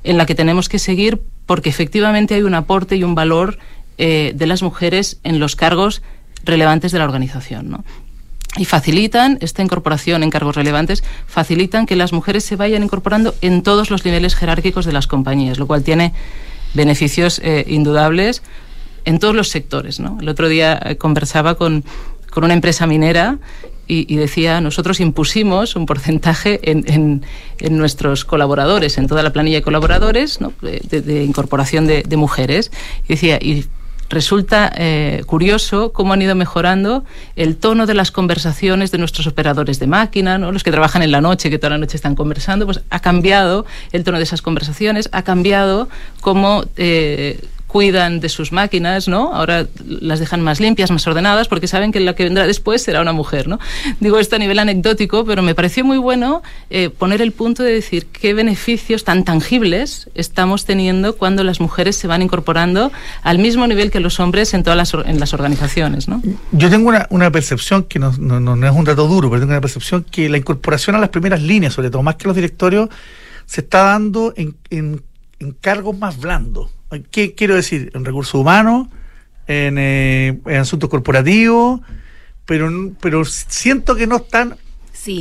en la que tenemos que seguir porque efectivamente hay un aporte y un valor eh, de las mujeres en los cargos relevantes de la organización. ¿no? y facilitan esta incorporación en cargos relevantes, facilitan que las mujeres se vayan incorporando en todos los niveles jerárquicos de las compañías, lo cual tiene beneficios eh, indudables en todos los sectores. ¿no? El otro día eh, conversaba con, con una empresa minera y, decía, nosotros impusimos un porcentaje en, en, nuestros colaboradores, en toda la planilla de colaboradores, de, incorporación de, mujeres. Y decía, y resulta eh, curioso cómo han ido mejorando el tono de las conversaciones de nuestros operadores de máquina, ¿no? los que trabajan en la noche, que toda la noche están conversando, pues ha cambiado el tono de esas conversaciones, ha cambiado cómo eh, cuidan de sus máquinas, ¿no? Ahora las dejan más limpias, más ordenadas, porque saben que la que vendrá después será una mujer, ¿no? Digo esto a nivel anecdótico, pero me pareció muy bueno eh, poner el punto de decir qué beneficios tan tangibles estamos teniendo cuando las mujeres se van incorporando al mismo nivel que los hombres en todas las, en las organizaciones, ¿no? Yo tengo una, una percepción que no, no, no, es un dato duro, pero tengo una percepción que la incorporación a las primeras líneas, sobre todo más que los directorios, se está dando en, en, en cargos más blandos ¿Qué quiero decir? En recursos humanos, en, eh, asuntos corporativos, pero, pero siento que no están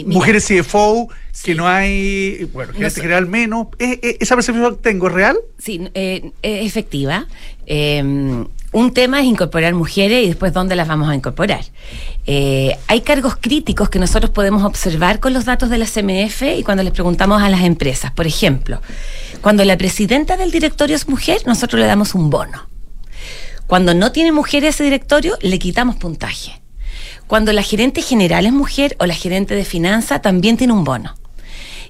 mujeres CFO, que no hay, bueno, gente general menos. esa percepción que tengo es real? Sí, eh, es efectiva. Em, un tema es incorporar mujeres y después dónde las vamos a incorporar. Eh, hay cargos críticos que nosotros podemos observar con los datos de la CMF y cuando les preguntamos a las empresas. Por ejemplo, cuando la presidenta del directorio es mujer, nosotros le damos un bono. Cuando no tiene mujer ese directorio, le quitamos puntaje. Cuando la gerente general es mujer o la gerente de finanza, también tiene un bono.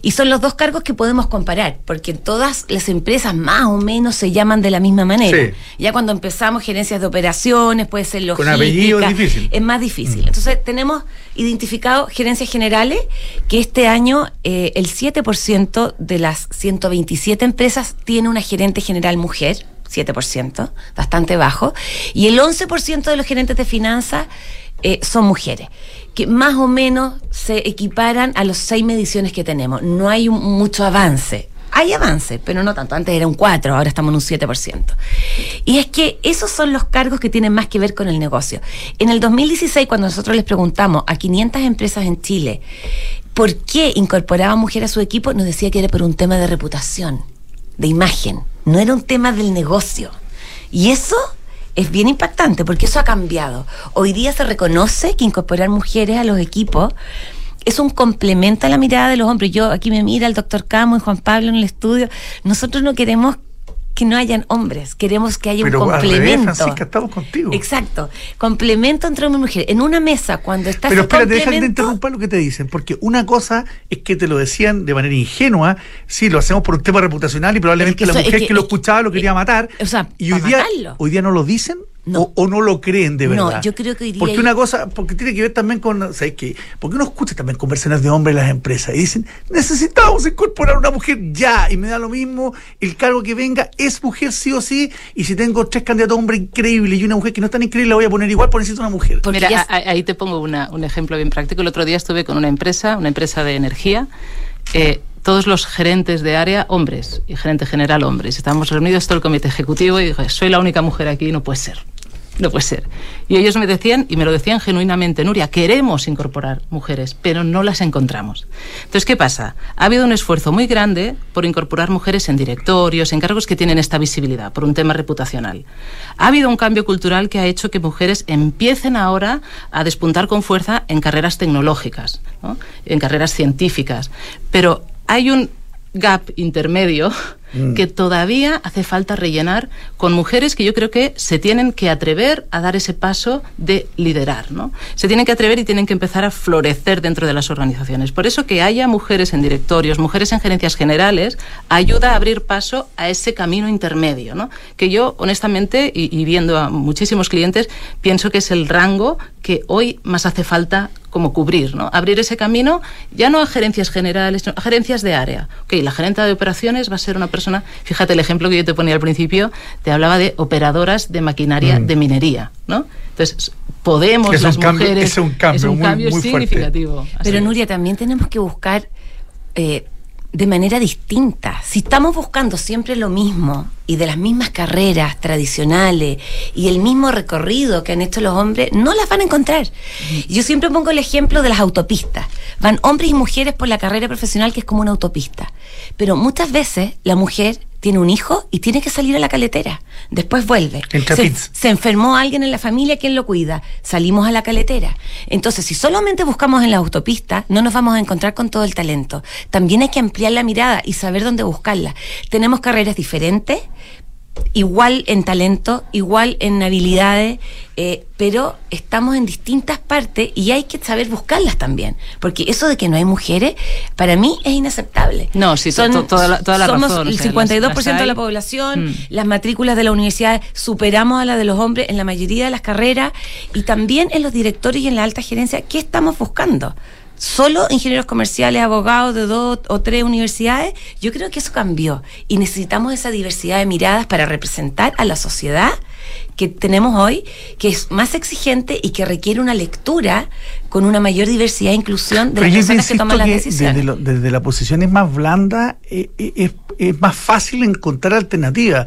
Y son los dos cargos que podemos comparar, porque todas las empresas más o menos se llaman de la misma manera. Ya cuando empezamos gerencias de operaciones, puede ser logística. Con apellido es difícil. Es más difícil. Mm. Entonces tenemos identificado gerencias generales que este año eh, el 7% de las 127 empresas tiene una gerente general mujer. 7%, bastante bajo, y el 11% de los gerentes de finanzas eh, son mujeres, que más o menos se equiparan a las seis mediciones que tenemos. No hay mucho avance. Hay avance, pero no tanto. Antes era un 4, ahora estamos en un 7%. Y es que esos son los cargos que tienen más que ver con el negocio. En el 2016, cuando nosotros les preguntamos a 500 empresas en Chile por qué incorporaban mujeres a su equipo, nos decía que era por un tema de reputación, de imagen. No era un tema del negocio. Y eso es bien impactante porque eso ha cambiado. Hoy día se reconoce que incorporar mujeres a los equipos es un complemento a la mirada de los hombres. Yo aquí me mira el doctor Camo y Juan Pablo en el estudio. Nosotros no queremos que no hayan hombres, queremos que haya un complemento. Francisca, estamos contigo. Exacto, complemento entre hombres y mujeres. En una mesa, cuando estás Pero espérate, déjame de interrumpir lo que te dicen, porque una cosa es que te lo decían de manera ingenua, sí, lo hacemos por un tema reputacional y probablemente la mujer que, lo escuchaba lo quería matar. O sea, y hoy día, hoy día no lo dicen No. O, no lo creen de verdad. No, yo creo que Porque una cosa, porque tiene que ver también con, ¿sabes qué? Porque uno escucha también conversaciones de hombres en las empresas y dicen, necesitamos incorporar una mujer ya, y me da lo mismo, el cargo que venga es mujer sí o sí, y si tengo tres candidatos hombres increíbles y una mujer que no es tan increíble, la voy a poner igual porque necesito una mujer. Mira, ahí te pongo un ejemplo bien práctico. El otro día estuve con una empresa, una empresa de energía, eh, todos los gerentes de área hombres y gerente general hombres. Estábamos reunidos todo el comité ejecutivo y dije, soy la única mujer aquí, no puede ser. No puede ser. Y ellos me decían, y me lo decían genuinamente, Nuria, queremos incorporar mujeres, pero no las encontramos. Entonces, ¿qué pasa? Ha habido un esfuerzo muy grande por incorporar mujeres en directorios, en cargos que tienen esta visibilidad, por un tema reputacional. Ha habido un cambio cultural que ha hecho que mujeres empiecen ahora a despuntar con fuerza en carreras tecnológicas, en carreras científicas. Pero hay un gap intermedio mm. que todavía hace falta rellenar con mujeres que yo creo que se tienen que atrever a dar ese paso de liderar, ¿no? Se tienen que atrever y tienen que empezar a florecer dentro de las organizaciones. Por eso que haya mujeres en directorios, mujeres en gerencias generales, ayuda a abrir paso a ese camino intermedio, ¿no? Que yo, honestamente, y, viendo a muchísimos clientes, pienso que es el rango que hoy más hace falta como cubrir, ¿no? Abrir ese camino ya no a gerencias generales, sino a gerencias de área. Ok, la gerenta de operaciones va a ser una persona, fíjate el ejemplo que yo te ponía al principio, te hablaba de operadoras de maquinaria mm. de minería, ¿no? Entonces, podemos las mujeres... es un cambio, un cambio muy, significativo. Pero Nuria, también tenemos que buscar... Eh, de manera distinta. Si estamos buscando siempre lo mismo y de las mismas carreras tradicionales y el mismo recorrido que han hecho los hombres, no las van a encontrar. Yo siempre pongo el ejemplo de las autopistas. Van hombres y mujeres por la carrera profesional que es como una autopista. Pero muchas veces la mujer tiene un hijo y tiene que salir a la caletera. Después vuelve. Se, se, enfermó alguien en la familia, ¿quién lo cuida? Salimos a la caletera. Entonces, si solamente buscamos en la autopista, no nos vamos a encontrar con todo el talento. También hay que ampliar la mirada y saber dónde buscarla. Tenemos carreras diferentes, igual en talento, igual en habilidades, eh, pero estamos en distintas partes y hay que saber buscarlas también, porque eso de que no hay mujeres, para mí es inaceptable. No, sí, Son, toda la, toda la somos el 52% de la población, mm. las matrículas de la universidad superamos a las de los hombres en la mayoría de las carreras y también en los directores y en la alta gerencia, ¿qué estamos buscando? Solo ingenieros comerciales, abogados de dos o tres universidades, yo creo que eso cambió y necesitamos esa diversidad de miradas para representar a la sociedad que tenemos hoy, que es más exigente y que requiere una lectura con una mayor diversidad e inclusión de las personas que toman las decisiones. Desde, la posición es más blanda, eh, eh, es, más fácil encontrar alternativas,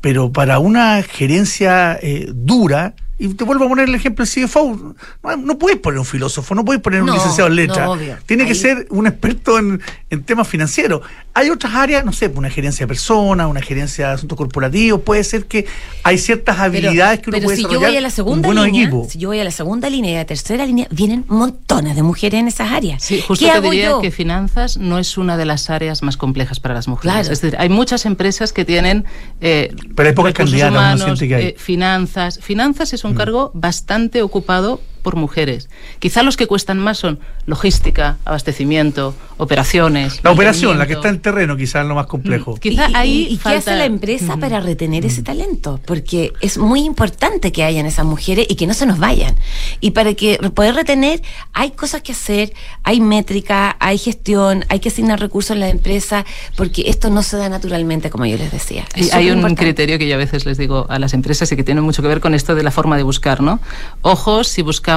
pero para una gerencia eh, dura, y te vuelvo a poner el ejemplo del CFO. No, no puedes poner un filósofo, no puedes poner un licenciado en letras. Tiene que ser un experto en, temas financieros. Hay otras áreas, no sé, una gerencia de personas, una gerencia de asuntos corporativos. Puede ser que hay ciertas habilidades que uno puede si Yo voy a la segunda línea, Si yo voy a la segunda línea y a la tercera línea, vienen montones de mujeres en esas áreas. Sí, justo te diría que finanzas no es una de las áreas más complejas para las mujeres. Es decir, hay muchas empresas que tienen. Eh, Pero hay pocas candidatas, eh, finanzas. Finanzas es un mm. cargo bastante ocupado por mujeres. Quizá los que cuestan más son logística, abastecimiento, operaciones. La operación, la que está en terreno, quizás es lo más complejo. Mm, quizá ¿Y, ahí ¿y, qué hace la empresa para retener ese talento? Porque es muy importante que hayan esas mujeres y que no se nos vayan. Y para que poder retener, hay cosas que hacer, hay métrica, hay gestión, hay que asignar recursos en la empresa, porque esto no se da naturalmente, como yo les decía. hay un criterio que yo a veces les digo a las empresas y que tiene mucho que ver con esto de la forma de buscar, ¿no? Ojos si buscamos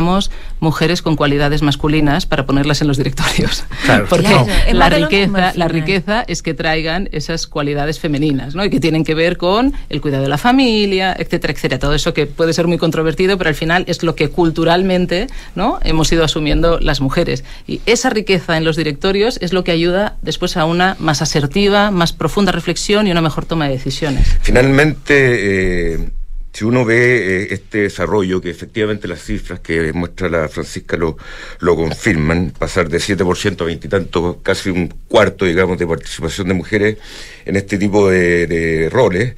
mujeres con cualidades masculinas para ponerlas en los directorios. *laughs* Porque la, riqueza, la riqueza es que traigan esas cualidades femeninas, ¿no? Y que tienen que ver con el cuidado de la familia, etcétera, etcétera. Todo eso que puede ser muy controvertido, pero al final es lo que culturalmente ¿no? hemos ido asumiendo las mujeres. Y esa riqueza en los directorios es lo que ayuda después a una más asertiva, más profunda reflexión y una mejor toma de decisiones. Finalmente, eh, si uno ve eh, este desarrollo, que efectivamente las cifras que muestra la Francisca lo, lo confirman, pasar de 7% a 20 y tanto, casi un cuarto, digamos, de participación de mujeres en este tipo de, roles,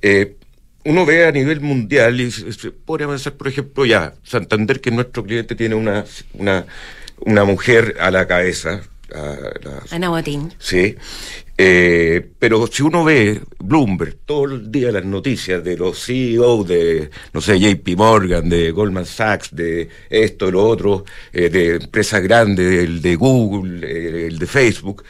eh, uno ve a nivel mundial y se, podría pensar, por ejemplo, ya, Santander, que nuestro cliente tiene una, una, una mujer a la cabeza. Ana Botín. Sí. Eh, pero si uno ve Bloomberg todo el día las noticias de los CEO de, no sé, JP Morgan, de Goldman Sachs, de esto, de lo otro, eh, de empresas grandes, el de Google, el de Facebook,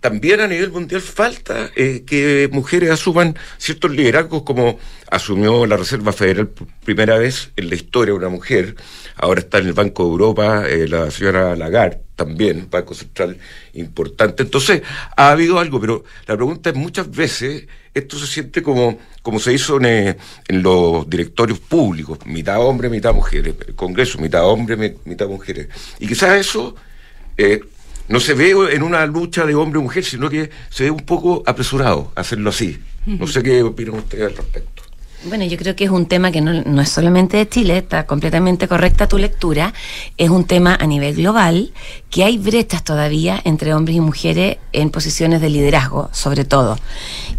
también a nivel mundial falta eh, que mujeres asuman ciertos liderazgos como asumió la Reserva Federal por primera vez en la historia una mujer, ahora está en el Banco de Europa eh, la señora Lagarde también, Banco Central importante. Entonces, ha habido algo, pero la pregunta es muchas veces, esto se siente como, como se hizo en, eh, los directorios públicos, mitad hombres, mitad mujeres, el Congreso, mitad hombres, mitad mujeres. Y quizás eso... no se ve en una lucha de hombre mujer, sino que se ve un poco apresurado hacerlo así. No sé qué opinan ustedes al respecto. Bueno, yo creo que es un tema que no, no, es solamente de Chile, está completamente correcta tu lectura, es un tema a nivel global, que hay brechas todavía entre hombres y mujeres en posiciones de liderazgo, sobre todo.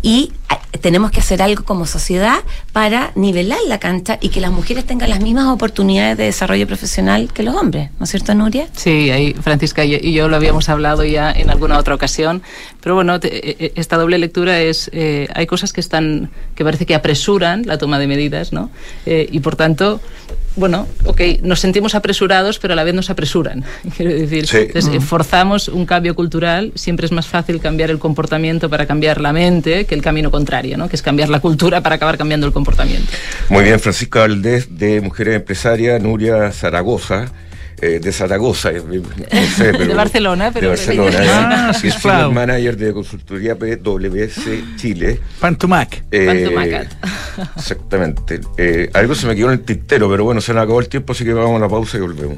Y tenemos que hacer algo como sociedad para nivelar la cancha y que las mujeres tengan las mismas oportunidades de desarrollo profesional que los hombres, ¿no es cierto, Nuria? Sí, ahí Francisca y yo lo habíamos hablado ya en alguna otra ocasión, pero bueno, te, e, esta doble lectura es, eh, hay cosas que están, que parece que apresuran la toma de medidas, ¿no? Eh, y por tanto, bueno, ok, nos sentimos apresurados, pero a la vez nos apresuran. *laughs* Quiero decir, sí. entonces, mm. forzamos un cambio cultural, siempre es más fácil cambiar el comportamiento para cambiar la mente que el camino contrario, ¿no? que es cambiar la cultura para acabar cambiando el comportamiento. Muy bien, Francisca Valdés, de Mujeres Empresarias, Nuria Zaragoza. Eh, de Zaragoza, eh, no sé, *laughs* pero, de Barcelona, pero de Barcelona, ah, sí, es el manager de consultoría PwC Chile. Pantumac. Eh. Exactamente. Eh, algo se me quedó en el tintero, pero bueno, se nos acabó el tiempo, así que vamos a la pausa y volvemos.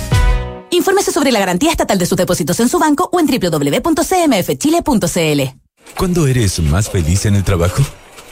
Infórmese sobre la garantía estatal de sus depósitos en su banco o en www.cmfchile.cl. ¿Cuándo eres más feliz en el trabajo?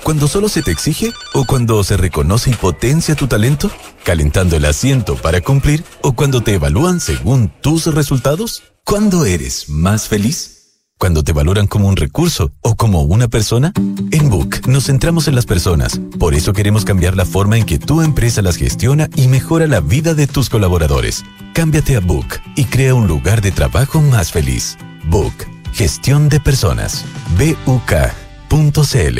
¿Cuando solo se te exige o cuando se reconoce y potencia tu talento? ¿Calentando el asiento para cumplir o cuando te evalúan según tus resultados? ¿Cuándo eres más feliz? ¿Cuando te valoran como un recurso o como una persona? En Book nos centramos en las personas. Por eso queremos cambiar la forma en que tu empresa las gestiona y mejora la vida de tus colaboradores. Cámbiate a Book y crea un lugar de trabajo más feliz. Book. Gestión de personas. BUK.cl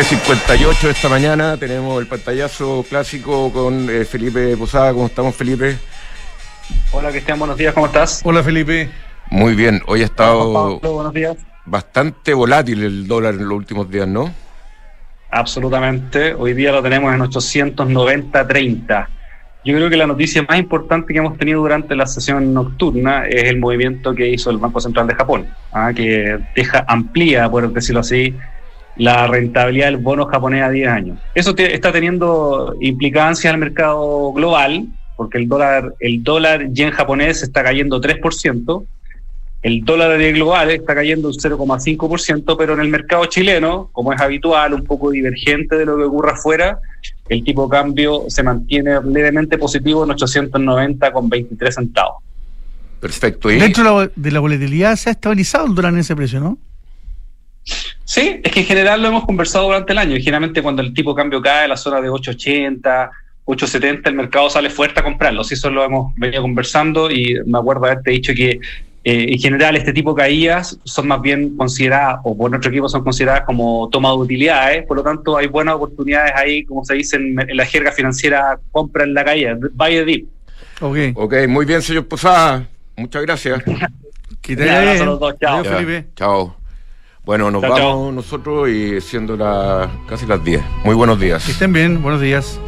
58 esta mañana tenemos el pantallazo clásico con eh, Felipe Posada. ¿Cómo estamos, Felipe? Hola, Cristian, buenos días, ¿cómo estás? Hola, Felipe. Muy bien, hoy ha estado buenos días. bastante volátil el dólar en los últimos días, ¿no? Absolutamente, hoy día lo tenemos en 890.30. Yo creo que la noticia más importante que hemos tenido durante la sesión nocturna es el movimiento que hizo el Banco Central de Japón, ¿ah? que deja amplía, por decirlo así, la rentabilidad del bono japonés a 10 años. Eso está teniendo implicancia al mercado global, porque el dólar, el dólar yen japonés está cayendo 3%, el dólar global está cayendo un 0,5%, pero en el mercado chileno, como es habitual, un poco divergente de lo que ocurre afuera, el tipo de cambio se mantiene levemente positivo en 890 con 23 centavos. Perfecto. Dentro de la volatilidad se ha estabilizado el dólar en ese precio, ¿no? Sí, es que en general lo hemos conversado durante el año. Y generalmente cuando el tipo de cambio cae a la zona de 880, 870, el mercado sale fuerte a comprarlo. Sí, eso lo hemos venido conversando y me acuerdo haberte dicho que eh, en general este tipo de caídas son más bien consideradas, o por nuestro equipo son consideradas como toma de utilidades, por lo tanto hay buenas oportunidades ahí, como se dice en, la jerga financiera, compra en la caída, buy dip. Ok, okay muy bien, señor Posada, muchas gracias. *laughs* que te Chao. Chao. Bueno, nos vamos nosotros y siendo la, casi las 10. Muy buenos días. Que estén bien, buenos días.